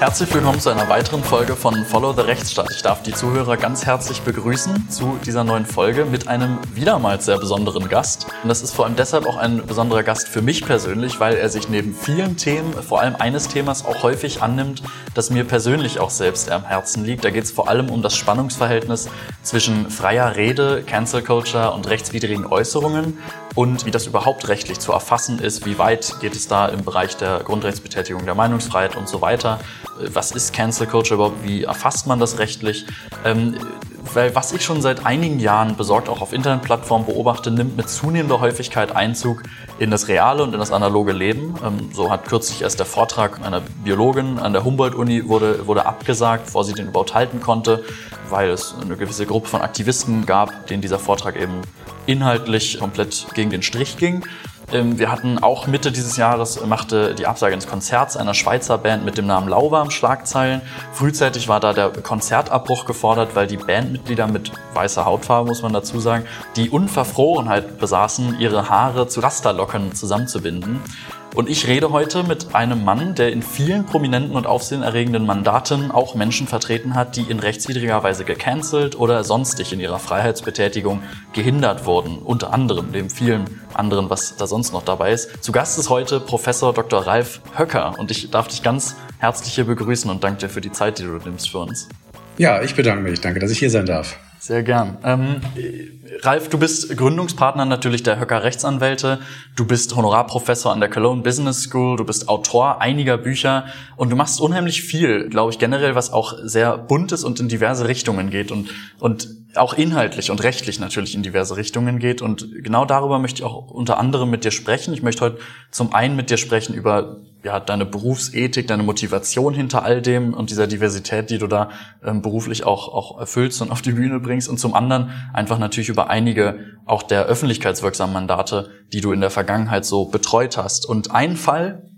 Herzlich willkommen zu einer weiteren Folge von Follow the Rechtsstaat. Ich darf die Zuhörer ganz herzlich begrüßen zu dieser neuen Folge mit einem wiedermals sehr besonderen Gast. Und das ist vor allem deshalb auch ein besonderer Gast für mich persönlich, weil er sich neben vielen Themen, vor allem eines Themas, auch häufig annimmt, das mir persönlich auch selbst am Herzen liegt. Da geht es vor allem um das Spannungsverhältnis zwischen freier Rede, Cancel Culture und rechtswidrigen Äußerungen und wie das überhaupt rechtlich zu erfassen ist, wie weit geht es da im Bereich der Grundrechtsbetätigung der Meinungsfreiheit und so weiter. Was ist Cancel Culture überhaupt? Wie erfasst man das rechtlich? Ähm, weil was ich schon seit einigen Jahren besorgt auch auf Internetplattformen beobachte, nimmt mit zunehmender Häufigkeit Einzug in das reale und in das analoge Leben. Ähm, so hat kürzlich erst der Vortrag einer Biologin an der Humboldt-Uni wurde, wurde abgesagt, bevor sie den überhaupt halten konnte, weil es eine gewisse Gruppe von Aktivisten gab, denen dieser Vortrag eben inhaltlich komplett gegen den Strich ging. Ähm, wir hatten auch Mitte dieses Jahres machte die Absage ins Konzerts einer Schweizer Band mit dem Namen Lauwarm Schlagzeilen. Frühzeitig war da der Konzertabbruch gefordert, weil die Bandmitglieder mit weißer Hautfarbe, muss man dazu sagen, die Unverfrorenheit besaßen, ihre Haare zu Rasterlocken zusammenzubinden. Und ich rede heute mit einem Mann, der in vielen prominenten und aufsehenerregenden Mandaten auch Menschen vertreten hat, die in rechtswidriger Weise gecancelt oder sonstig in ihrer Freiheitsbetätigung gehindert wurden. Unter anderem, neben vielen anderen, was da sonst noch dabei ist. Zu Gast ist heute Professor Dr. Ralf Höcker und ich darf dich ganz herzlich hier begrüßen und danke dir für die Zeit, die du nimmst für uns. Ja, ich bedanke mich. Danke, dass ich hier sein darf. Sehr gern. Ähm, Ralf, du bist Gründungspartner natürlich der Höcker Rechtsanwälte. Du bist Honorarprofessor an der Cologne Business School. Du bist Autor einiger Bücher und du machst unheimlich viel, glaube ich, generell, was auch sehr bunt ist und in diverse Richtungen geht und, und auch inhaltlich und rechtlich natürlich in diverse Richtungen geht. Und genau darüber möchte ich auch unter anderem mit dir sprechen. Ich möchte heute zum einen mit dir sprechen über ja, deine Berufsethik, deine Motivation hinter all dem und dieser Diversität, die du da ähm, beruflich auch, auch erfüllst und auf die Bühne bringst. Und zum anderen einfach natürlich über einige auch der öffentlichkeitswirksamen Mandate, die du in der Vergangenheit so betreut hast. Und ein Fall,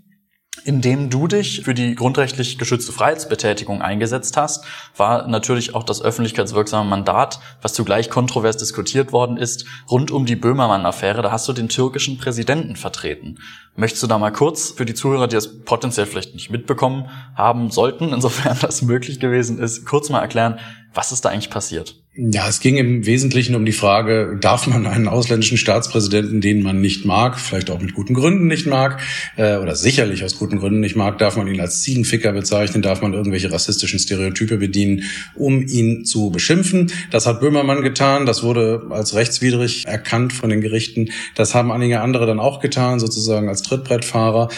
indem du dich für die grundrechtlich geschützte Freiheitsbetätigung eingesetzt hast, war natürlich auch das öffentlichkeitswirksame Mandat, was zugleich kontrovers diskutiert worden ist, rund um die Böhmermann-Affäre. Da hast du den türkischen Präsidenten vertreten. Möchtest du da mal kurz für die Zuhörer, die das potenziell vielleicht nicht mitbekommen haben sollten, insofern das möglich gewesen ist, kurz mal erklären, was ist da eigentlich passiert? Ja, es ging im Wesentlichen um die Frage, darf man einen ausländischen Staatspräsidenten, den man nicht mag, vielleicht auch mit guten Gründen nicht mag, äh, oder sicherlich aus guten Gründen nicht mag, darf man ihn als Ziegenficker bezeichnen, darf man irgendwelche rassistischen Stereotype bedienen, um ihn zu beschimpfen. Das hat Böhmermann getan, das wurde als rechtswidrig erkannt von den Gerichten. Das haben einige andere dann auch getan, sozusagen als Trittbrettfahrer.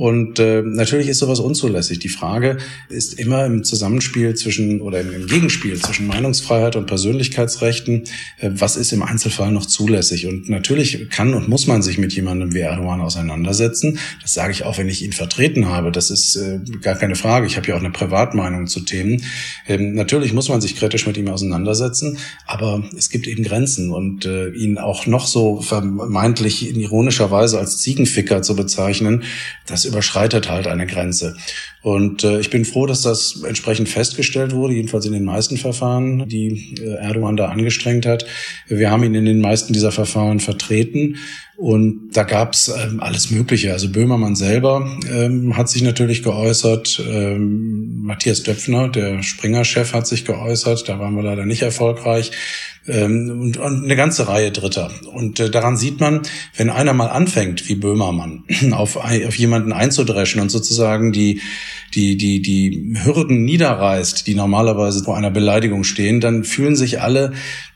Und äh, natürlich ist sowas unzulässig. Die Frage ist immer im Zusammenspiel zwischen oder im, Gegenspiel zwischen Meinungsfreiheit und Persönlichkeitsrechten, äh, was ist im Einzelfall noch zulässig? Und natürlich kann und muss man sich mit jemandem wie Erdogan auseinandersetzen. Das sage ich auch, wenn ich ihn vertreten habe. Das ist äh, gar keine Frage. Ich habe ja auch eine Privatmeinung zu Themen. Ähm, natürlich muss man sich kritisch mit ihm auseinandersetzen, aber es gibt eben Grenzen und äh, ihn auch noch so vermeintlich in ironischer Weise als Ziegenficker zu bezeichnen, das überschreitet halt eine Grenze. Und äh, ich bin froh, dass das entsprechend festgestellt wurde, jedenfalls in den meisten Verfahren, die äh, Erdogan da angestrengt hat. Wir haben ihn in den meisten dieser Verfahren vertreten. Und da gab's ähm, alles Mögliche. Also Böhmermann selber ähm, hat sich natürlich geäußert. Ähm, Matthias Döpfner, der Springer-Chef, hat sich geäußert. Da waren wir leider nicht erfolgreich. Ähm, und, und eine ganze Reihe Dritter. Und äh, daran sieht man, wenn einer mal anfängt, wie Böhmermann, auf, auf jemanden einzudreschen und sozusagen die, die, die, die Hürden niederreißt, die normalerweise vor einer Beleidigung stehen, dann fühlen sich alle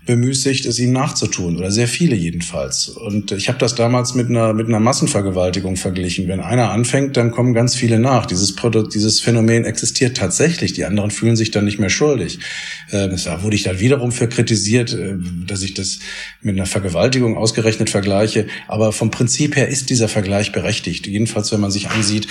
bemüßigt, es ihm nachzutun oder sehr viele jedenfalls. Und ich habe das damals mit einer mit einer Massenvergewaltigung verglichen. Wenn einer anfängt, dann kommen ganz viele nach. Dieses Produkt, dieses Phänomen existiert tatsächlich. Die anderen fühlen sich dann nicht mehr schuldig. Äh, da wurde ich dann wiederum für kritisiert, äh, dass ich das mit einer Vergewaltigung ausgerechnet vergleiche. Aber vom Prinzip her ist dieser Vergleich berechtigt. Jedenfalls, wenn man sich ansieht,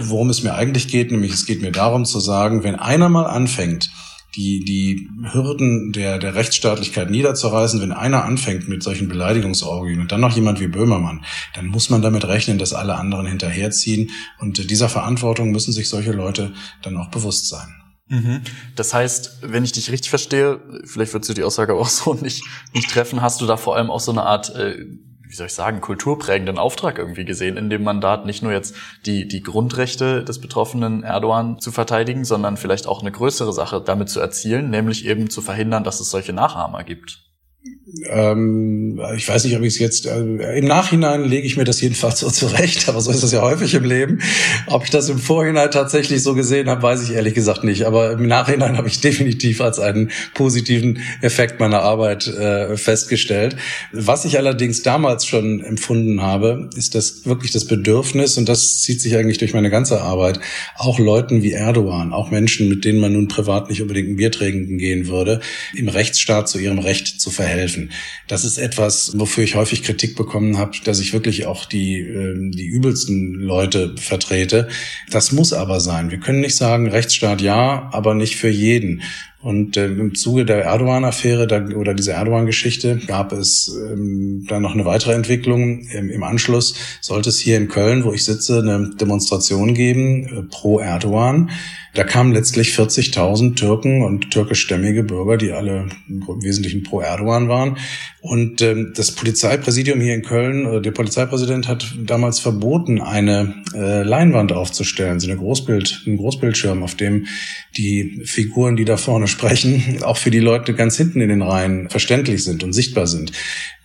worum es mir eigentlich geht, nämlich es geht mir darum zu sagen, wenn einer mal anfängt, die, die Hürden der, der Rechtsstaatlichkeit niederzureißen, wenn einer anfängt mit solchen Beleidigungsorgien und dann noch jemand wie Böhmermann, dann muss man damit rechnen, dass alle anderen hinterherziehen. Und dieser Verantwortung müssen sich solche Leute dann auch bewusst sein. Mhm. Das heißt, wenn ich dich richtig verstehe, vielleicht würdest du die Aussage auch so nicht, nicht treffen, hast du da vor allem auch so eine Art äh, wie soll ich sagen, kulturprägenden Auftrag irgendwie gesehen in dem Mandat, nicht nur jetzt die, die Grundrechte des betroffenen Erdogan zu verteidigen, sondern vielleicht auch eine größere Sache damit zu erzielen, nämlich eben zu verhindern, dass es solche Nachahmer gibt. Ähm, ich weiß nicht, ob ich es jetzt äh, im Nachhinein lege ich mir das jedenfalls so zurecht, aber so ist es ja häufig im Leben. Ob ich das im Vorhinein tatsächlich so gesehen habe, weiß ich ehrlich gesagt nicht. Aber im Nachhinein habe ich definitiv als einen positiven Effekt meiner Arbeit äh, festgestellt. Was ich allerdings damals schon empfunden habe, ist das wirklich das Bedürfnis und das zieht sich eigentlich durch meine ganze Arbeit, auch Leuten wie Erdogan, auch Menschen, mit denen man nun privat nicht unbedingt ein Bier trinken gehen würde, im Rechtsstaat zu ihrem Recht zu verhelfen. Das ist etwas, wofür ich häufig Kritik bekommen habe, dass ich wirklich auch die, ähm, die übelsten Leute vertrete. Das muss aber sein. Wir können nicht sagen, Rechtsstaat ja, aber nicht für jeden. Und äh, im Zuge der Erdogan-Affäre oder dieser Erdogan-Geschichte gab es ähm, dann noch eine weitere Entwicklung. Im, Im, Anschluss sollte es hier in Köln, wo ich sitze, eine Demonstration geben äh, pro Erdogan. Da kamen letztlich 40.000 Türken und türkischstämmige Bürger, die alle im Wesentlichen pro Erdogan waren. Und ähm, das Polizeipräsidium hier in Köln, äh, der Polizeipräsident hat damals verboten, eine äh, Leinwand aufzustellen, so eine Großbild, ein Großbildschirm, auf dem die Figuren, die da vorne sprechen, auch für die Leute ganz hinten in den Reihen verständlich sind und sichtbar sind.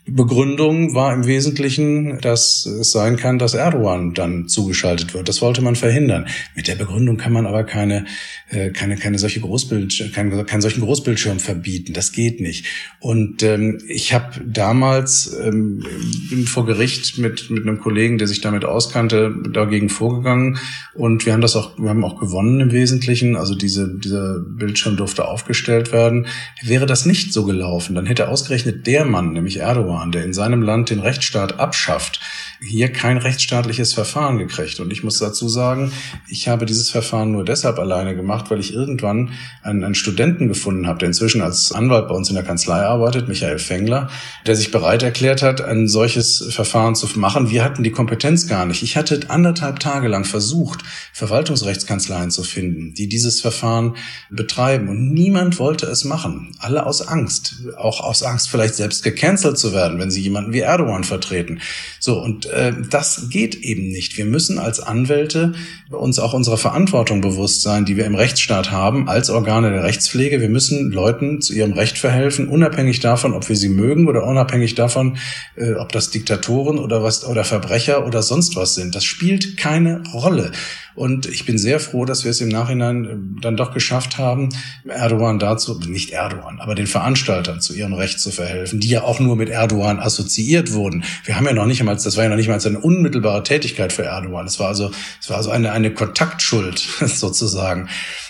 Begründung war im Wesentlichen, dass es sein kann, dass Erdogan dann zugeschaltet wird. Das wollte man verhindern. Mit der Begründung kann man aber keine, äh, keine, keine solche Großbild, keinen, keinen solchen Großbildschirm verbieten. Das geht nicht. Und ähm, ich habe damals ähm, bin vor Gericht mit mit einem Kollegen, der sich damit auskannte, dagegen vorgegangen und wir haben das auch, wir haben auch gewonnen im Wesentlichen. Also diese dieser Bildschirm durfte aufgestellt werden. Wäre das nicht so gelaufen, dann hätte ausgerechnet der Mann, nämlich Erdogan Erdogan, der in seinem Land den Rechtsstaat abschafft, hier kein rechtsstaatliches Verfahren gekriegt. Und ich muss dazu sagen, ich habe dieses Verfahren nur deshalb alleine gemacht, weil ich irgendwann einen, einen Studenten gefunden habe, der inzwischen als Anwalt bei uns in der Kanzlei arbeitet, Michael Fengler, der sich bereit erklärt hat, ein solches Verfahren zu machen. Wir hatten die Kompetenz gar nicht. Ich hatte anderthalb Tage lang versucht, Verwaltungsrechtskanzleien zu finden, die dieses Verfahren betreiben. Und niemand wollte es machen. Alle aus Angst. Auch aus Angst, vielleicht selbst gecancelt zu werden, wenn sie jemanden wie Erdogan vertreten. So, und äh, das geht eben nicht. Wir müssen als Anwälte uns auch unserer Verantwortung bewusst sein, die wir im Rechtsstaat haben, als Organe der Rechtspflege. Wir müssen Leuten zu ihrem Recht verhelfen, unabhängig davon, ob wir sie mögen oder unabhängig davon, äh, ob das Diktatoren oder was oder Verbrecher oder sonst was sind. Das spielt keine Rolle. Und ich bin sehr froh, dass wir es im Nachhinein äh, dann doch geschafft haben, Erdogan dazu, nicht Erdogan, aber den Veranstaltern zu ihrem Recht zu verhelfen, die ja auch nur mit Erdogan assoziiert wurden. Wir haben ja noch nicht einmal, das war ja noch nicht mal eine unmittelbare Tätigkeit für Erdogan. Es war also, es war also eine, eine Kontaktschuld sozusagen.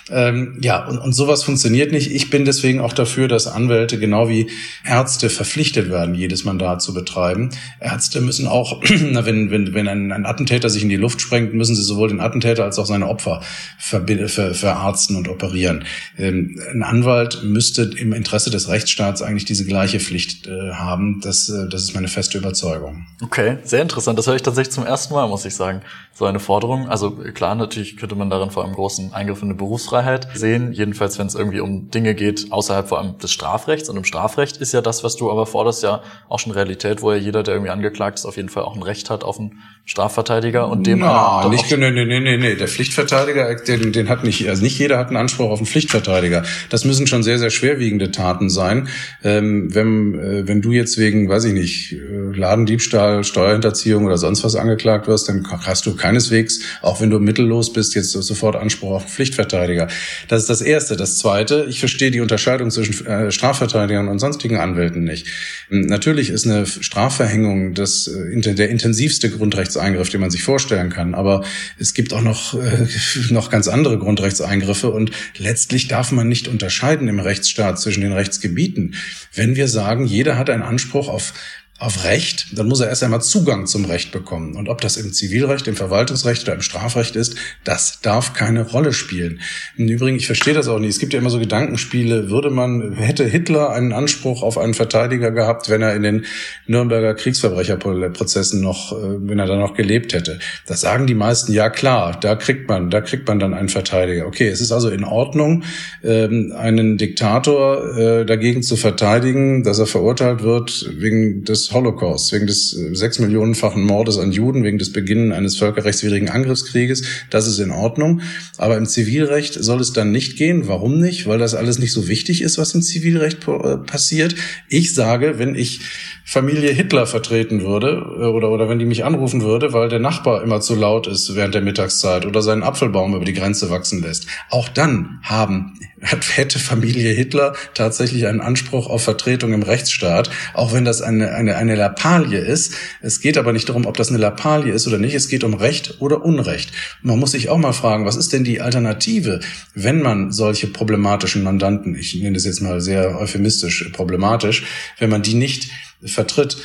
Ähm, ja, und, und sowas funktioniert nicht. Ich bin deswegen auch dafür, dass Anwälte genau wie Ärzte verpflichtet werden, jedes Mandat zu betreiben. Ärzte müssen auch, wenn, wenn, wenn ein, ein Attentäter sich in die Luft sprengt, müssen sie sowohl den Attentäter als auch seine Opfer ver, ver, verarzten und operieren. Ähm, ein Anwalt müsste im Interesse des Rechtsstaats eigentlich diese gleiche Pflicht äh, haben. Das, äh, das ist meine feste Überzeugung. Okay, sehr interessant. Das höre ich tatsächlich zum ersten Mal, muss ich sagen. So eine Forderung. Also klar, natürlich könnte man darin vor allem großen Eingriff in eine Berufsfreiheit Meinungsfreiheit sehen, jedenfalls wenn es irgendwie um Dinge geht außerhalb vor allem des Strafrechts. Und im Strafrecht ist ja das, was du aber forderst, ja auch schon Realität, wo ja jeder, der irgendwie angeklagt ist, auf jeden Fall auch ein Recht hat auf einen Strafverteidiger und dem ja, nicht nee, nee, nee, nee, nee. Der Pflichtverteidiger, den, den hat nicht, also nicht jeder hat einen Anspruch auf einen Pflichtverteidiger. Das müssen schon sehr, sehr schwerwiegende Taten sein. Ähm, wenn, äh, wenn du jetzt wegen, weiß ich nicht, äh, Ladendiebstahl, Steuerhinterziehung oder sonst was angeklagt wirst, dann hast du keineswegs, auch wenn du mittellos bist, jetzt sofort Anspruch auf einen Pflichtverteidiger. Das ist das Erste. Das Zweite, ich verstehe die Unterscheidung zwischen äh, Strafverteidigern und sonstigen Anwälten nicht. Ähm, natürlich ist eine Strafverhängung das, äh, der intensivste Grundrechtseingriff, den man sich vorstellen kann. Aber es gibt auch noch, äh, noch ganz andere Grundrechtseingriffe und letztlich darf man nicht unterscheiden im Rechtsstaat zwischen den Rechtsgebieten. Wenn wir sagen, jeder hat einen Anspruch auf auf Recht, dann muss er erst einmal Zugang zum Recht bekommen. Und ob das im Zivilrecht, im Verwaltungsrecht oder im Strafrecht ist, das darf keine Rolle spielen. Im Übrigen, ich verstehe das auch nicht. Es gibt ja immer so Gedankenspiele. Würde man, hätte Hitler einen Anspruch auf einen Verteidiger gehabt, wenn er in den Nürnberger Kriegsverbrecherprozessen noch, äh, wenn er da noch gelebt hätte? Das sagen die meisten, ja klar, da kriegt man, da kriegt man dann einen Verteidiger. Okay, es ist also in Ordnung, ähm, einen Diktator äh, dagegen zu verteidigen, dass er verurteilt wird wegen des des Holocausts, wegen des äh, sechs Millionenfachen Mordes an Juden, wegen des Beginnen eines völkerrechtswidrigen Angriffskrieges. Das ist in Ordnung. Aber im Zivilrecht soll es dann nicht gehen. Warum nicht? Weil das alles nicht so wichtig ist, was im Zivilrecht äh, passiert. Ich sage, wenn ich Familie Hitler vertreten würde äh, oder, oder wenn die mich anrufen würde, weil der Nachbar immer zu laut ist während der Mittagszeit oder seinen Apfelbaum über die Grenze wachsen lässt. Auch dann haben, hätte Familie Hitler tatsächlich einen Anspruch auf Vertretung im Rechtsstaat, auch wenn das eine, eine, eine Lappalie ist. Es geht aber nicht darum, ob das eine Lappalie ist oder nicht. Es geht um Recht oder Unrecht. Man muss sich auch mal fragen, was ist denn die Alternative, wenn man solche problematischen Mandanten, ich nenne das jetzt mal sehr euphemistisch problematisch, wenn man die nicht vertritt,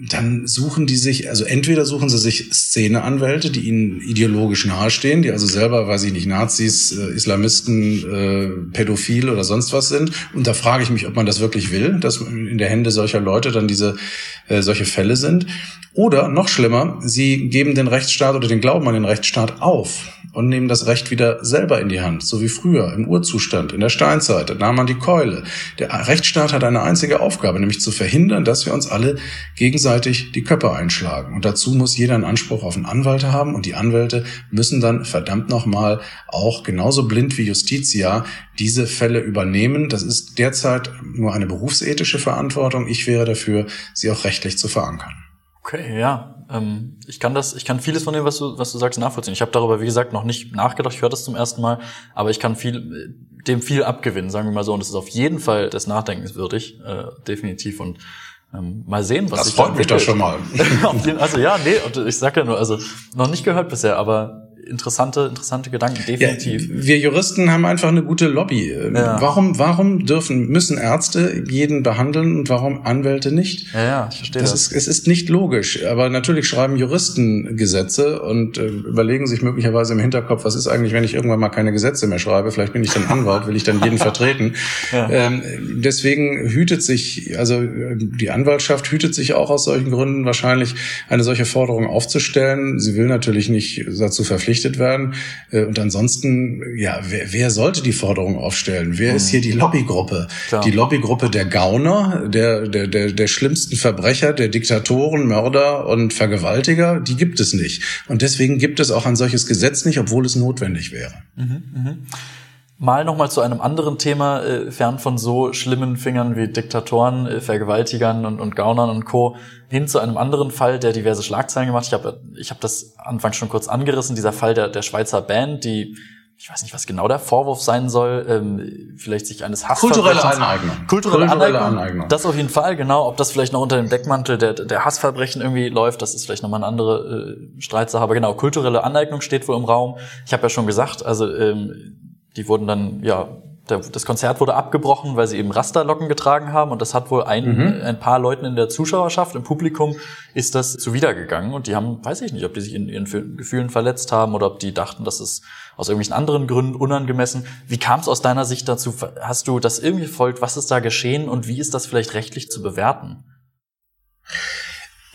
dann suchen die sich, also entweder suchen sie sich Szeneanwälte, die ihnen ideologisch nahestehen, die also selber, weiß ich nicht, Nazis, äh, Islamisten, äh, Pädophil oder sonst was sind. Und da frage ich mich, ob man das wirklich will, dass in der Hände solcher Leute dann diese äh, solche Fälle sind. Oder noch schlimmer, sie geben den Rechtsstaat oder den Glauben an den Rechtsstaat auf und nehmen das Recht wieder selber in die Hand, so wie früher im Urzustand, in der Steinzeit. Da nahm man die Keule. Der Rechtsstaat hat eine einzige Aufgabe, nämlich zu verhindern, dass wir uns alle gegenseitig die Köpfe einschlagen. Und dazu muss jeder einen Anspruch auf einen Anwalt haben und die Anwälte müssen dann verdammt nochmal auch genauso blind wie Justitia diese Fälle übernehmen. Das ist derzeit nur eine berufsethische Verantwortung. Ich wäre dafür, sie auch rechtlich zu verankern. Okay, ja. Ähm, ich kann das, ich kann vieles von dem, was du, was du sagst, nachvollziehen. Ich habe darüber, wie gesagt, noch nicht nachgedacht. Ich höre das zum ersten Mal, aber ich kann viel, dem viel abgewinnen, sagen wir mal so. Und es ist auf jeden Fall des Nachdenkens würdig, äh, definitiv. Und ähm, mal sehen, was das freut mich doch schon mal. also ja, nee, ich sag ja nur, also noch nicht gehört bisher, aber interessante, interessante Gedanken, definitiv. Ja, wir Juristen haben einfach eine gute Lobby. Ja. Warum, warum dürfen, müssen Ärzte jeden behandeln und warum Anwälte nicht? Ja, ja, ich verstehe das. das. Ist, es ist nicht logisch, aber natürlich schreiben Juristen Gesetze und äh, überlegen sich möglicherweise im Hinterkopf, was ist eigentlich, wenn ich irgendwann mal keine Gesetze mehr schreibe? Vielleicht bin ich dann Anwalt, will ich dann jeden vertreten. Ja. Ähm, deswegen hütet sich, also die Anwaltschaft hütet sich auch aus solchen Gründen wahrscheinlich, eine solche Forderung aufzustellen. Sie will natürlich nicht dazu verpflichten, verpflichtet werden. Äh, und ansonsten, ja, wer, wer sollte die Forderung aufstellen? Wer ist hier die Lobbygruppe? Klar. Die Lobbygruppe der Gauner, der, der, der, der schlimmsten Verbrecher, der Diktatoren, Mörder und Vergewaltiger, die gibt es nicht. Und deswegen gibt es auch ein solches Gesetz nicht, obwohl es notwendig wäre. Mhm, mh. Mal nochmal zu einem anderen Thema, äh, fern von so schlimmen Fingern wie Diktatoren, äh, Vergewaltigern und, und Gaunern und Co. hin zu einem anderen Fall, der diverse Schlagzeilen gemacht. Ich habe ich hab das anfangs schon kurz angerissen, dieser Fall der, der Schweizer Band, die ich weiß nicht, was genau der Vorwurf sein soll, ähm, vielleicht sich eines Hass Kulturelle Aneignung. Kulturelle, Kulturelle Aneignung. Aneignung. Das auf jeden Fall, genau. Ob das vielleicht noch unter dem Deckmantel der, der Hassverbrechen irgendwie läuft, das ist vielleicht nochmal eine andere äh, Streitsache. Aber genau, kulturelle Aneignung steht wohl im Raum. Ich habe ja schon gesagt, also ähm, die wurden dann, ja, das Konzert wurde abgebrochen, weil sie eben Rasterlocken getragen haben und das hat wohl ein, mhm. ein paar Leuten in der Zuschauerschaft, im Publikum, ist das zuwidergegangen und die haben, weiß ich nicht, ob die sich in ihren Gefühlen verletzt haben oder ob die dachten, dass es aus irgendwelchen anderen Gründen unangemessen. Wie kam es aus deiner Sicht dazu? Hast du das irgendwie verfolgt? Was ist da geschehen und wie ist das vielleicht rechtlich zu bewerten?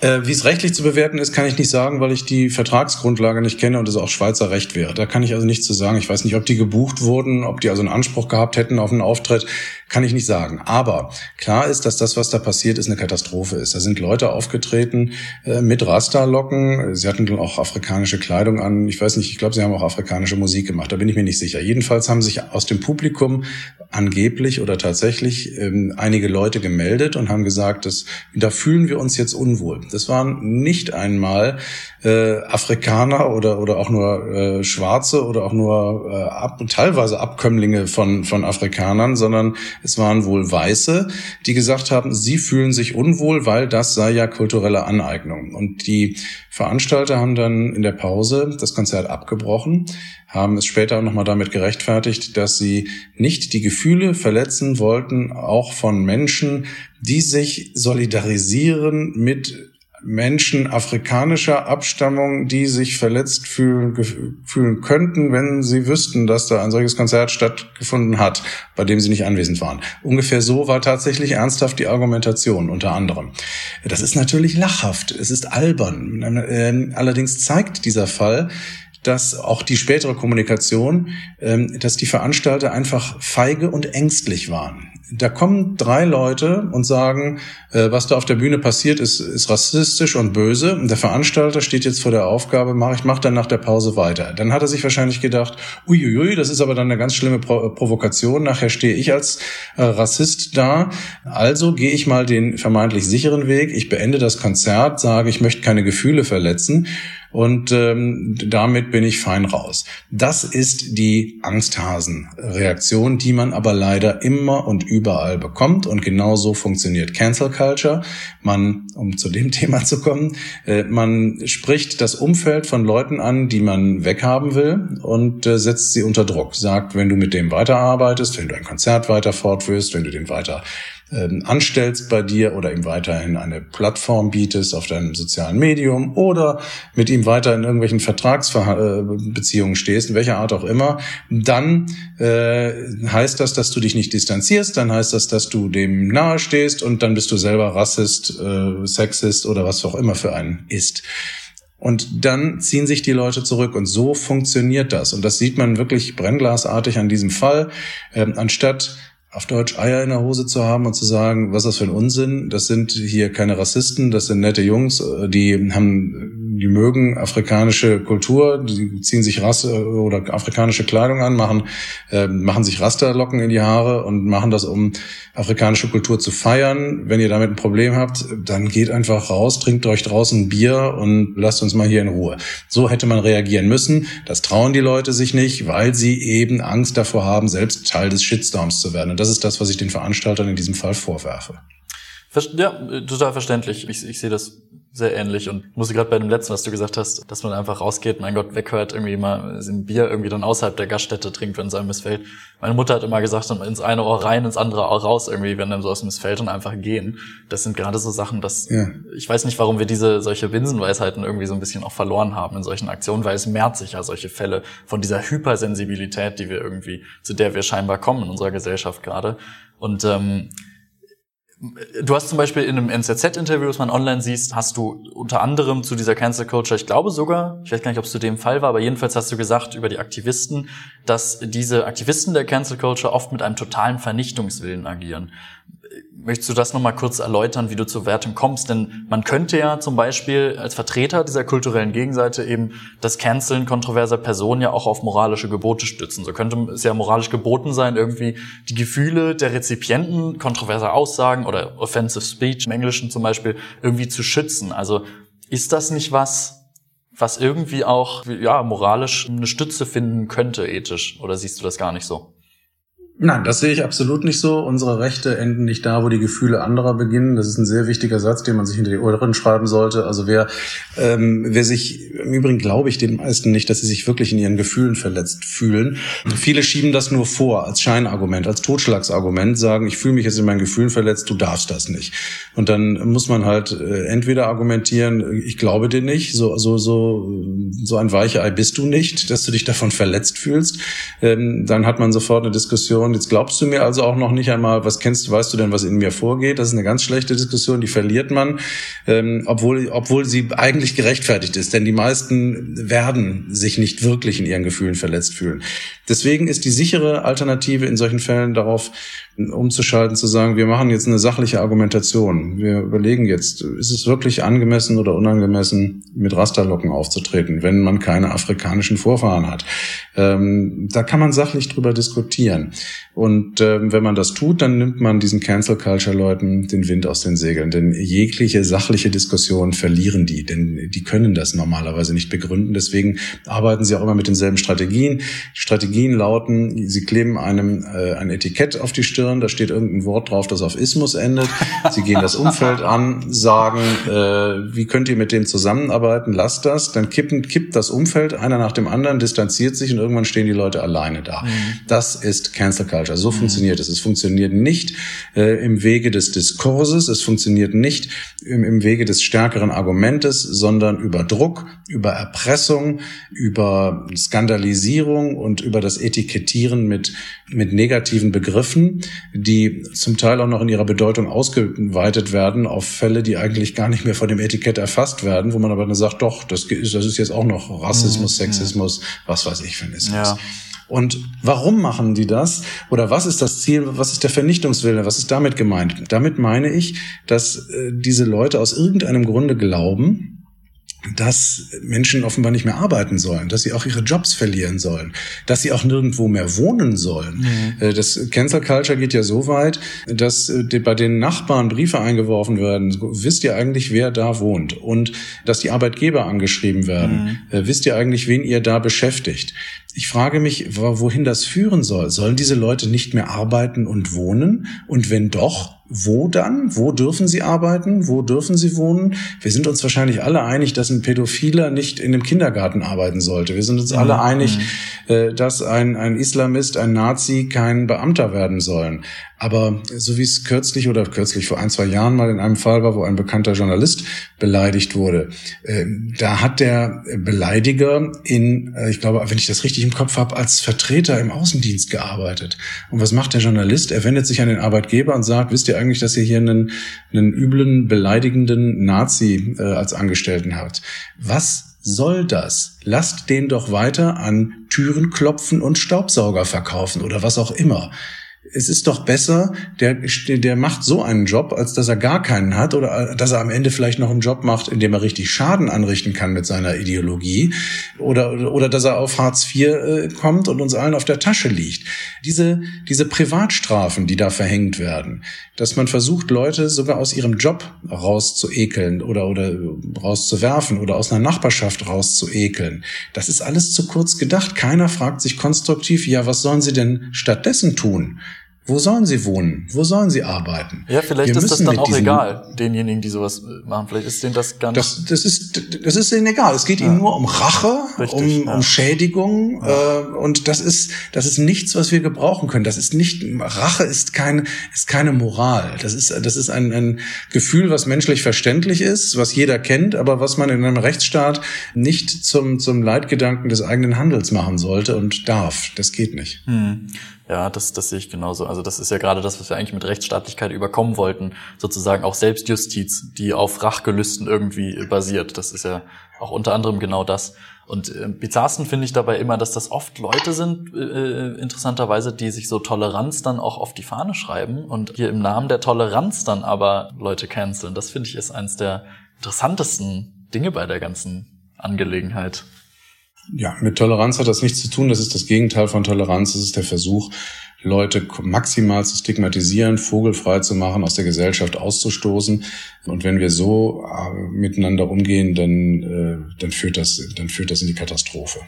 Äh, wie es rechtlich zu bewerten ist, kann ich nicht sagen, weil ich die Vertragsgrundlage nicht kenne und es auch Schweizer Recht wäre. Da kann ich also nichts zu sagen. Ich weiß nicht, ob die gebucht wurden, ob die also einen Anspruch gehabt hätten auf einen Auftritt, kann ich nicht sagen. Aber klar ist, dass das, was da passiert ist, eine Katastrophe ist. Da sind Leute aufgetreten äh, mit Rasta-Locken. Sie hatten auch afrikanische Kleidung an. Ich weiß nicht, ich glaube, sie haben auch afrikanische Musik gemacht. Da bin ich mir nicht sicher. Jedenfalls haben sich aus dem Publikum angeblich oder tatsächlich ähm, einige Leute gemeldet und haben gesagt, dass, da fühlen wir uns jetzt unwohl. Das waren nicht einmal äh, Afrikaner oder oder auch nur äh, Schwarze oder auch nur äh, ab, teilweise Abkömmlinge von von Afrikanern, sondern es waren wohl Weiße, die gesagt haben, sie fühlen sich unwohl, weil das sei ja kulturelle Aneignung. Und die Veranstalter haben dann in der Pause das Konzert abgebrochen, haben es später nochmal damit gerechtfertigt, dass sie nicht die Gefühle verletzen wollten, auch von Menschen, die sich solidarisieren mit Menschen afrikanischer Abstammung, die sich verletzt fühlen, fühlen könnten, wenn sie wüssten, dass da ein solches Konzert stattgefunden hat, bei dem sie nicht anwesend waren. Ungefähr so war tatsächlich ernsthaft die Argumentation unter anderem. Das ist natürlich lachhaft, es ist albern. Ähm, allerdings zeigt dieser Fall, dass auch die spätere Kommunikation, ähm, dass die Veranstalter einfach feige und ängstlich waren da kommen drei Leute und sagen, äh, was da auf der Bühne passiert, ist, ist rassistisch und böse. Und der Veranstalter steht jetzt vor der Aufgabe, mach, ich mache dann nach der Pause weiter. Dann hat er sich wahrscheinlich gedacht, uiuiui, das ist aber dann eine ganz schlimme Pro Provokation. Nachher stehe ich als äh, Rassist da. Also gehe ich mal den vermeintlich sicheren Weg. Ich beende das Konzert, sage, ich möchte keine Gefühle verletzen und ähm, damit bin ich fein raus. Das ist die Angsthasen-Reaktion, die man aber leider immer und überall bekommt und genauso funktioniert Cancel Culture. Man, um zu dem Thema zu kommen, äh, man spricht das Umfeld von Leuten an, die man weghaben will und äh, setzt sie unter Druck. Sagt, wenn du mit dem weiterarbeitest, wenn du ein Konzert weiter fortführst, wenn du den weiter ähm, anstellst bei dir oder ihm weiterhin eine Plattform bietest auf deinem sozialen Medium oder mit ihm weiter in irgendwelchen Vertragsbeziehungen stehst, in welcher Art auch immer, dann äh, heißt das, dass du dich nicht distanzierst, dann heißt das, dass du dem nahe stehst und dann bist du selber Rassist, äh, Sexist oder was auch immer für einen ist. Und dann ziehen sich die Leute zurück und so funktioniert das. Und das sieht man wirklich brennglasartig an diesem Fall. Ähm, anstatt auf Deutsch Eier in der Hose zu haben und zu sagen, was ist das für ein Unsinn? Das sind hier keine Rassisten, das sind nette Jungs, äh, die haben die mögen afrikanische Kultur, die ziehen sich Rasse oder afrikanische Kleidung an, machen, äh, machen sich Rasterlocken in die Haare und machen das, um afrikanische Kultur zu feiern. Wenn ihr damit ein Problem habt, dann geht einfach raus, trinkt euch draußen Bier und lasst uns mal hier in Ruhe. So hätte man reagieren müssen. Das trauen die Leute sich nicht, weil sie eben Angst davor haben, selbst Teil des Shitstorms zu werden. Und das ist das, was ich den Veranstaltern in diesem Fall vorwerfe. Ja, total verständlich. Ich, ich sehe das sehr ähnlich und musste gerade bei dem letzten, was du gesagt hast, dass man einfach rausgeht, mein Gott, weghört, irgendwie mal ein Bier irgendwie dann außerhalb der Gaststätte trinkt, wenn es einem missfällt. Meine Mutter hat immer gesagt, ins eine Ohr rein, ins andere Ohr raus, irgendwie, wenn einem so aus missfällt und einfach gehen. Das sind gerade so Sachen, dass ja. ich weiß nicht, warum wir diese solche Binsenweisheiten irgendwie so ein bisschen auch verloren haben in solchen Aktionen, weil es mehrt sich ja solche Fälle von dieser Hypersensibilität, die wir irgendwie, zu der wir scheinbar kommen in unserer Gesellschaft gerade. Und ähm, Du hast zum Beispiel in einem NZZ-Interview, das man online siehst, hast du unter anderem zu dieser Cancel Culture, ich glaube sogar, ich weiß gar nicht, ob es zu dem Fall war, aber jedenfalls hast du gesagt über die Aktivisten, dass diese Aktivisten der Cancel Culture oft mit einem totalen Vernichtungswillen agieren. Möchtest du das nochmal kurz erläutern, wie du zur Wertung kommst? Denn man könnte ja zum Beispiel als Vertreter dieser kulturellen Gegenseite eben das Canceln kontroverser Personen ja auch auf moralische Gebote stützen. So könnte es ja moralisch geboten sein, irgendwie die Gefühle der Rezipienten kontroverser Aussagen oder offensive speech im Englischen zum Beispiel irgendwie zu schützen. Also ist das nicht was, was irgendwie auch ja moralisch eine Stütze finden könnte ethisch? Oder siehst du das gar nicht so? Nein, das sehe ich absolut nicht so. Unsere Rechte enden nicht da, wo die Gefühle anderer beginnen. Das ist ein sehr wichtiger Satz, den man sich hinter die Ohren schreiben sollte. Also wer, ähm, wer sich, im Übrigen glaube ich den meisten nicht, dass sie sich wirklich in ihren Gefühlen verletzt fühlen. Viele schieben das nur vor als Scheinargument, als Totschlagsargument, sagen, ich fühle mich jetzt in meinen Gefühlen verletzt, du darfst das nicht. Und dann muss man halt äh, entweder argumentieren, ich glaube dir nicht, so, so, so, so ein Weichei bist du nicht, dass du dich davon verletzt fühlst. Ähm, dann hat man sofort eine Diskussion, und jetzt glaubst du mir also auch noch nicht einmal, was kennst du, weißt du denn, was in mir vorgeht? Das ist eine ganz schlechte Diskussion, die verliert man, ähm, obwohl, obwohl sie eigentlich gerechtfertigt ist. Denn die meisten werden sich nicht wirklich in ihren Gefühlen verletzt fühlen. Deswegen ist die sichere Alternative in solchen Fällen darauf umzuschalten, zu sagen, wir machen jetzt eine sachliche Argumentation. Wir überlegen jetzt, ist es wirklich angemessen oder unangemessen, mit Rasterlocken aufzutreten, wenn man keine afrikanischen Vorfahren hat. Ähm, da kann man sachlich drüber diskutieren. Und ähm, wenn man das tut, dann nimmt man diesen Cancel Culture Leuten den Wind aus den Segeln. Denn jegliche sachliche Diskussion verlieren die, denn die können das normalerweise nicht begründen. Deswegen arbeiten sie auch immer mit denselben Strategien. Strategien lauten, sie kleben einem äh, ein Etikett auf die Stirn, da steht irgendein Wort drauf, das auf Ismus endet. Sie gehen das Umfeld an, sagen, äh, wie könnt ihr mit dem zusammenarbeiten? Lasst das. Dann kippen, kippt das Umfeld einer nach dem anderen, distanziert sich und und irgendwann stehen die Leute alleine da. Mhm. Das ist Cancel Culture. So mhm. funktioniert es. Es funktioniert nicht äh, im Wege des Diskurses, es funktioniert nicht im, im Wege des stärkeren Argumentes, sondern über Druck, über Erpressung, über Skandalisierung und über das Etikettieren mit, mit negativen Begriffen, die zum Teil auch noch in ihrer Bedeutung ausgeweitet werden auf Fälle, die eigentlich gar nicht mehr vor dem Etikett erfasst werden, wo man aber dann sagt, doch, das, das ist jetzt auch noch Rassismus, mhm. Sexismus, was weiß ich für ein Ismus. Ja. Und warum machen die das? Oder was ist das Ziel? Was ist der Vernichtungswille? Was ist damit gemeint? Damit meine ich, dass äh, diese Leute aus irgendeinem Grunde glauben, dass Menschen offenbar nicht mehr arbeiten sollen, dass sie auch ihre Jobs verlieren sollen, dass sie auch nirgendwo mehr wohnen sollen. Mhm. Äh, das Cancel Culture geht ja so weit, dass äh, bei den Nachbarn Briefe eingeworfen werden. Wisst ihr eigentlich, wer da wohnt? Und dass die Arbeitgeber angeschrieben werden. Mhm. Äh, wisst ihr eigentlich, wen ihr da beschäftigt? Ich frage mich, wohin das führen soll. Sollen diese Leute nicht mehr arbeiten und wohnen? Und wenn doch, wo dann? Wo dürfen sie arbeiten? Wo dürfen sie wohnen? Wir sind uns wahrscheinlich alle einig, dass ein Pädophiler nicht in einem Kindergarten arbeiten sollte. Wir sind uns alle mhm. einig, mhm. dass ein, ein Islamist, ein Nazi kein Beamter werden sollen. Aber so wie es kürzlich oder kürzlich vor ein, zwei Jahren mal in einem Fall war, wo ein bekannter Journalist beleidigt wurde, äh, da hat der Beleidiger in, äh, ich glaube, wenn ich das richtig im Kopf habe, als Vertreter im Außendienst gearbeitet. Und was macht der Journalist? Er wendet sich an den Arbeitgeber und sagt, wisst ihr eigentlich, dass ihr hier einen, einen üblen, beleidigenden Nazi äh, als Angestellten habt? Was soll das? Lasst den doch weiter an Türen klopfen und Staubsauger verkaufen oder was auch immer es ist doch besser, der, der macht so einen Job, als dass er gar keinen hat oder dass er am Ende vielleicht noch einen Job macht, in dem er richtig Schaden anrichten kann mit seiner Ideologie oder, oder dass er auf Hartz IV äh, kommt und uns allen auf der Tasche liegt. Diese, diese Privatstrafen, die da verhängt werden, dass man versucht, Leute sogar aus ihrem Job rauszuekeln oder, oder rauszuwerfen oder aus einer Nachbarschaft rauszuekeln, das ist alles zu kurz gedacht. Keiner fragt sich konstruktiv, ja, was sollen sie denn stattdessen tun? Wo sollen sie wohnen? Wo sollen sie arbeiten? Ja, vielleicht Wir ist das dann auch egal, denjenigen, die sowas machen. Vielleicht ist denen das ganz. Das, das, ist, das ist denen egal. Es geht ja. ihnen nur um Rache, Richtig, um, ja. um Schädigung. Ja. Äh, und das ist, das ist nichts, was wir gebrauchen können. Das ist nicht, Rache ist kein, ist keine Moral. Das ist, das ist ein, ein Gefühl, was menschlich verständlich ist, was jeder kennt, aber was man in einem Rechtsstaat nicht zum, zum Leitgedanken des eigenen Handels machen sollte und darf. Das geht nicht. Hm. Ja, das, das sehe ich genauso. Also das ist ja gerade das, was wir eigentlich mit Rechtsstaatlichkeit überkommen wollten. Sozusagen auch Selbstjustiz, die auf Rachgelüsten irgendwie basiert. Das ist ja auch unter anderem genau das. Und äh, bizarrsten finde ich dabei immer, dass das oft Leute sind, äh, äh, interessanterweise, die sich so Toleranz dann auch auf die Fahne schreiben und hier im Namen der Toleranz dann aber Leute canceln. Das finde ich ist eins der interessantesten Dinge bei der ganzen Angelegenheit. Ja, mit Toleranz hat das nichts zu tun. Das ist das Gegenteil von Toleranz. Das ist der Versuch, Leute maximal zu stigmatisieren, vogelfrei zu machen, aus der Gesellschaft auszustoßen. Und wenn wir so äh, miteinander umgehen, dann, äh, dann, führt das, dann führt das in die Katastrophe.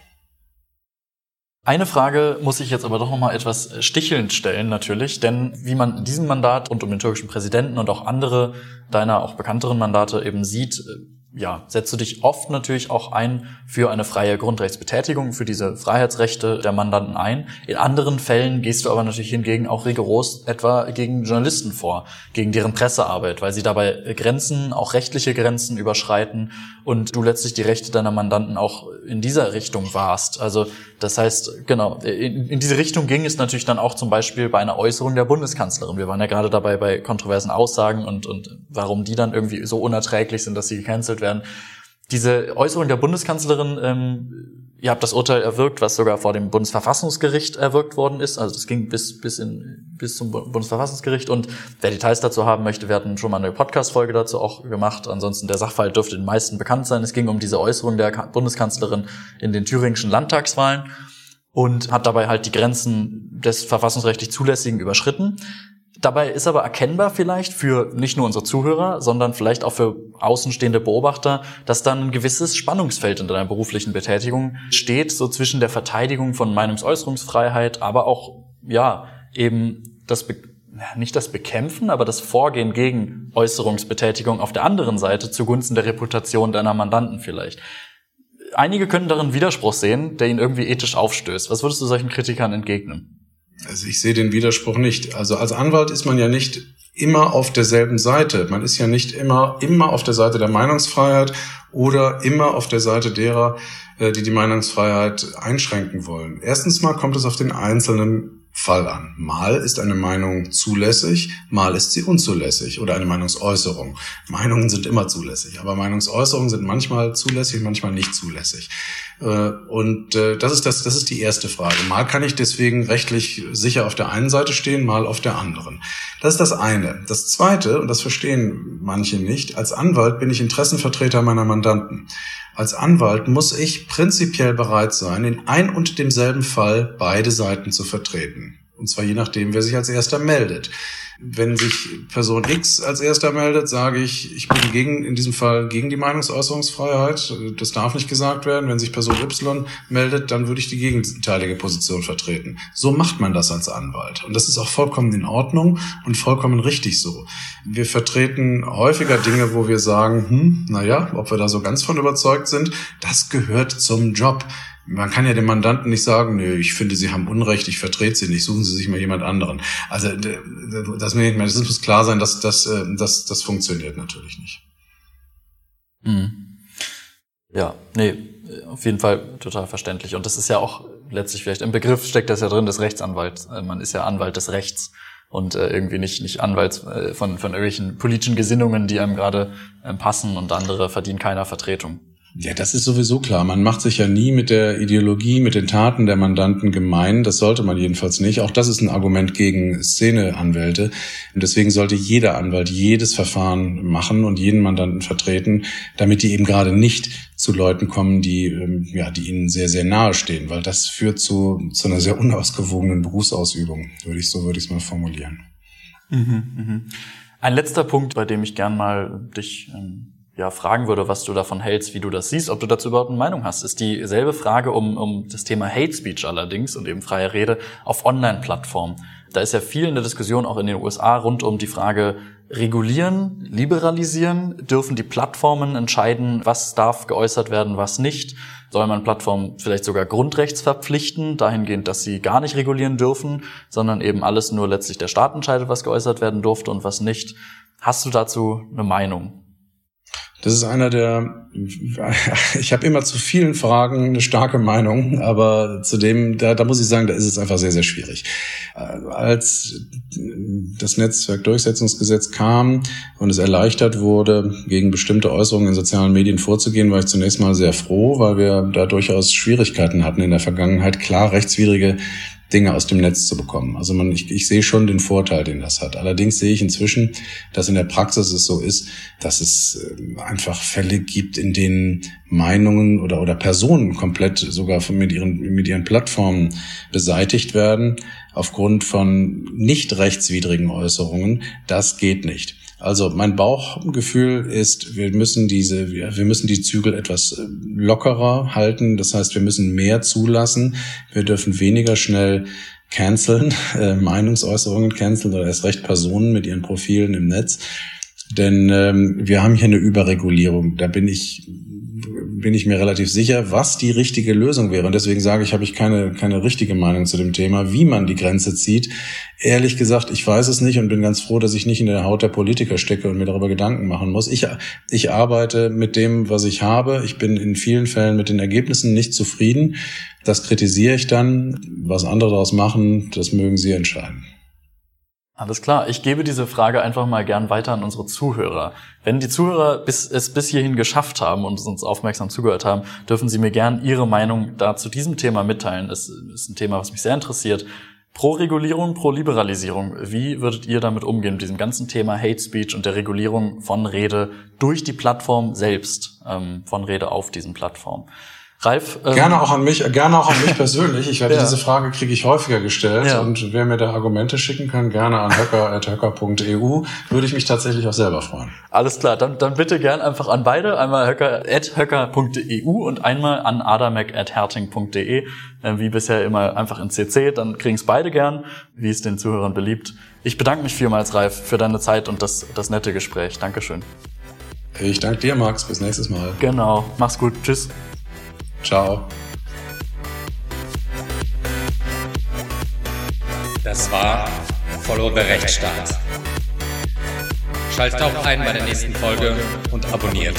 Eine Frage muss ich jetzt aber doch noch mal etwas stichelnd stellen, natürlich, denn wie man in diesem Mandat und um den türkischen Präsidenten und auch andere deiner auch bekannteren Mandate eben sieht, äh, ja, setzt du dich oft natürlich auch ein für eine freie Grundrechtsbetätigung, für diese Freiheitsrechte der Mandanten ein. In anderen Fällen gehst du aber natürlich hingegen auch rigoros etwa gegen Journalisten vor, gegen deren Pressearbeit, weil sie dabei Grenzen, auch rechtliche Grenzen überschreiten und du letztlich die Rechte deiner Mandanten auch in dieser Richtung wahrst. Also das heißt, genau, in, in diese Richtung ging es natürlich dann auch zum Beispiel bei einer Äußerung der Bundeskanzlerin. Wir waren ja gerade dabei bei kontroversen Aussagen und, und warum die dann irgendwie so unerträglich sind, dass sie gecancelt werden. Diese Äußerung der Bundeskanzlerin, ähm, ihr habt das Urteil erwirkt, was sogar vor dem Bundesverfassungsgericht erwirkt worden ist. Also das ging bis, bis, in, bis zum Bundesverfassungsgericht. Und wer Details dazu haben möchte, wir hatten schon mal eine Podcast-Folge dazu auch gemacht. Ansonsten der Sachverhalt dürfte den meisten bekannt sein. Es ging um diese Äußerung der Bundeskanzlerin in den thüringischen Landtagswahlen und hat dabei halt die Grenzen des verfassungsrechtlich Zulässigen überschritten. Dabei ist aber erkennbar vielleicht für nicht nur unsere Zuhörer, sondern vielleicht auch für außenstehende Beobachter, dass dann ein gewisses Spannungsfeld in deiner beruflichen Betätigung steht, so zwischen der Verteidigung von Meinungsäußerungsfreiheit, aber auch, ja, eben das, Be nicht das Bekämpfen, aber das Vorgehen gegen Äußerungsbetätigung auf der anderen Seite zugunsten der Reputation deiner Mandanten vielleicht einige können darin Widerspruch sehen, der ihnen irgendwie ethisch aufstößt. Was würdest du solchen Kritikern entgegnen? Also ich sehe den Widerspruch nicht. Also als Anwalt ist man ja nicht immer auf derselben Seite. Man ist ja nicht immer, immer auf der Seite der Meinungsfreiheit oder immer auf der Seite derer, äh, die die Meinungsfreiheit einschränken wollen. Erstens mal kommt es auf den einzelnen Fall an. Mal ist eine Meinung zulässig, mal ist sie unzulässig oder eine Meinungsäußerung. Meinungen sind immer zulässig, aber Meinungsäußerungen sind manchmal zulässig, manchmal nicht zulässig. Äh, und äh, das ist das, das ist die erste Frage. Mal kann ich deswegen rechtlich sicher auf der einen Seite stehen, mal auf der anderen. Das ist das eine. Das zweite, und das verstehen manche nicht, als Anwalt bin ich Interessenvertreter meiner Mandanten. Als Anwalt muss ich prinzipiell bereit sein, in ein und demselben Fall beide Seiten zu vertreten. Und zwar je nachdem, wer sich als erster meldet. Wenn sich Person X als erster meldet, sage ich, ich bin gegen, in diesem Fall gegen die Meinungsäußerungsfreiheit. Das darf nicht gesagt werden. Wenn sich Person Y meldet, dann würde ich die gegenteilige Position vertreten. So macht man das als Anwalt. Und das ist auch vollkommen in Ordnung und vollkommen richtig so. Wir vertreten häufiger Dinge, wo wir sagen, hm, naja, ob wir da so ganz von überzeugt sind, das gehört zum Job man kann ja dem Mandanten nicht sagen, nö, ich finde, Sie haben Unrecht, ich vertrete Sie nicht, suchen Sie sich mal jemand anderen. Also das, das muss klar sein, dass das, äh, das, das funktioniert natürlich nicht. Mhm. Ja, nee, auf jeden Fall total verständlich. Und das ist ja auch letztlich vielleicht im Begriff steckt das ja drin des Rechtsanwalts. Äh, man ist ja Anwalt des Rechts und äh, irgendwie nicht nicht Anwalt von von irgendwelchen politischen Gesinnungen, die einem gerade passen und andere verdienen keiner Vertretung. Ja, das ist sowieso klar. Man macht sich ja nie mit der Ideologie, mit den Taten der Mandanten gemein. Das sollte man jedenfalls nicht. Auch das ist ein Argument gegen Szeneanwälte. Und deswegen sollte jeder Anwalt jedes Verfahren machen und jeden Mandanten vertreten, damit die eben gerade nicht zu Leuten kommen, die, ähm, ja, die ihnen sehr, sehr nahe stehen. Weil das führt zu, zu einer sehr unausgewogenen Berufsausübung, würde ich, so würde ich es mal formulieren. Mhm, mh. Ein letzter Punkt, bei dem ich gern mal dich ähm ja, fragen würde, was du davon hältst, wie du das siehst, ob du dazu überhaupt eine Meinung hast, ist dieselbe Frage um, um das Thema Hate Speech allerdings und eben freie Rede auf Online-Plattformen. Da ist ja viel in der Diskussion auch in den USA rund um die Frage, regulieren, liberalisieren, dürfen die Plattformen entscheiden, was darf geäußert werden, was nicht. Soll man Plattformen vielleicht sogar Grundrechts verpflichten, dahingehend, dass sie gar nicht regulieren dürfen, sondern eben alles nur letztlich der Staat entscheidet, was geäußert werden durfte und was nicht. Hast du dazu eine Meinung? Das ist einer der, ich habe immer zu vielen Fragen eine starke Meinung, aber zu dem, da, da muss ich sagen, da ist es einfach sehr, sehr schwierig. Äh, als das Netzwerkdurchsetzungsgesetz kam und es erleichtert wurde, gegen bestimmte Äußerungen in sozialen Medien vorzugehen, war ich zunächst mal sehr froh, weil wir da durchaus Schwierigkeiten hatten in der Vergangenheit, klar rechtswidrige Dinge aus dem Netz zu bekommen. Also man, ich, ich sehe schon den Vorteil, den das hat. Allerdings sehe ich inzwischen, dass in der Praxis es so ist, dass es ähm, einfach Fälle gibt, in denen Meinungen oder, oder Personen komplett sogar mit ihren, mit ihren Plattformen beseitigt werden aufgrund von nicht rechtswidrigen Äußerungen. Das geht nicht. Also mein Bauchgefühl ist, wir müssen diese, wir müssen die Zügel etwas äh, lockerer halten. Das heißt, wir müssen mehr zulassen. Wir dürfen weniger schnell canceln, äh, Meinungsäußerungen canceln oder erst recht Personen mit ihren Profilen im Netz. Denn ähm, wir haben hier eine Überregulierung. Da bin ich bin ich mir relativ sicher, was die richtige Lösung wäre. Und deswegen sage ich, habe ich keine, keine richtige Meinung zu dem Thema, wie man die Grenze zieht. Ehrlich gesagt, ich weiß es nicht und bin ganz froh, dass ich nicht in der Haut der Politiker stecke und mir darüber Gedanken machen muss. Ich, ich arbeite mit dem, was ich habe. Ich bin in vielen Fällen mit den Ergebnissen nicht zufrieden. Das kritisiere ich dann. Was andere daraus machen, das mögen sie entscheiden. Alles klar, ich gebe diese Frage einfach mal gern weiter an unsere Zuhörer. Wenn die Zuhörer bis, es bis hierhin geschafft haben und uns aufmerksam zugehört haben, dürfen Sie mir gern Ihre Meinung da zu diesem Thema mitteilen. Es ist ein Thema, was mich sehr interessiert. Pro Regulierung, pro Liberalisierung. Wie würdet ihr damit umgehen, mit diesem ganzen Thema Hate Speech und der Regulierung von Rede durch die Plattform selbst, ähm, von Rede auf diesen Plattformen? Ralf? Ähm, gerne auch an mich, gerne auch an mich persönlich. Ich werde ja. diese Frage kriege ich häufiger gestellt ja. und wer mir da Argumente schicken kann, gerne an höcker.höcker.eu, würde ich mich tatsächlich auch selber freuen. Alles klar, dann, dann bitte gern einfach an beide, einmal höcker.höcker.eu und einmal an adamek.herting.de, äh, wie bisher immer einfach in CC, dann kriegen es beide gern, wie es den Zuhörern beliebt. Ich bedanke mich vielmals, Ralf, für deine Zeit und das, das nette Gespräch. Dankeschön. Ich danke dir, Max. Bis nächstes Mal. Genau. Mach's gut. Tschüss. Ciao. Das war Follow the Rechtsstaat. Schaltet auch ein bei der nächsten Folge und abonniert.